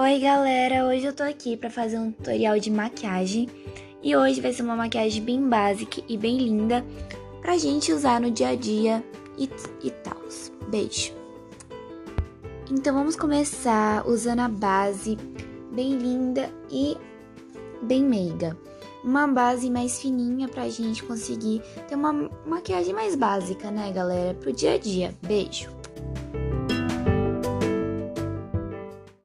Oi galera, hoje eu tô aqui pra fazer um tutorial de maquiagem e hoje vai ser uma maquiagem bem básica e bem linda pra gente usar no dia a dia e, e tal. Beijo! Então vamos começar usando a base bem linda e bem meiga. Uma base mais fininha pra gente conseguir ter uma maquiagem mais básica, né galera? Pro dia a dia. Beijo!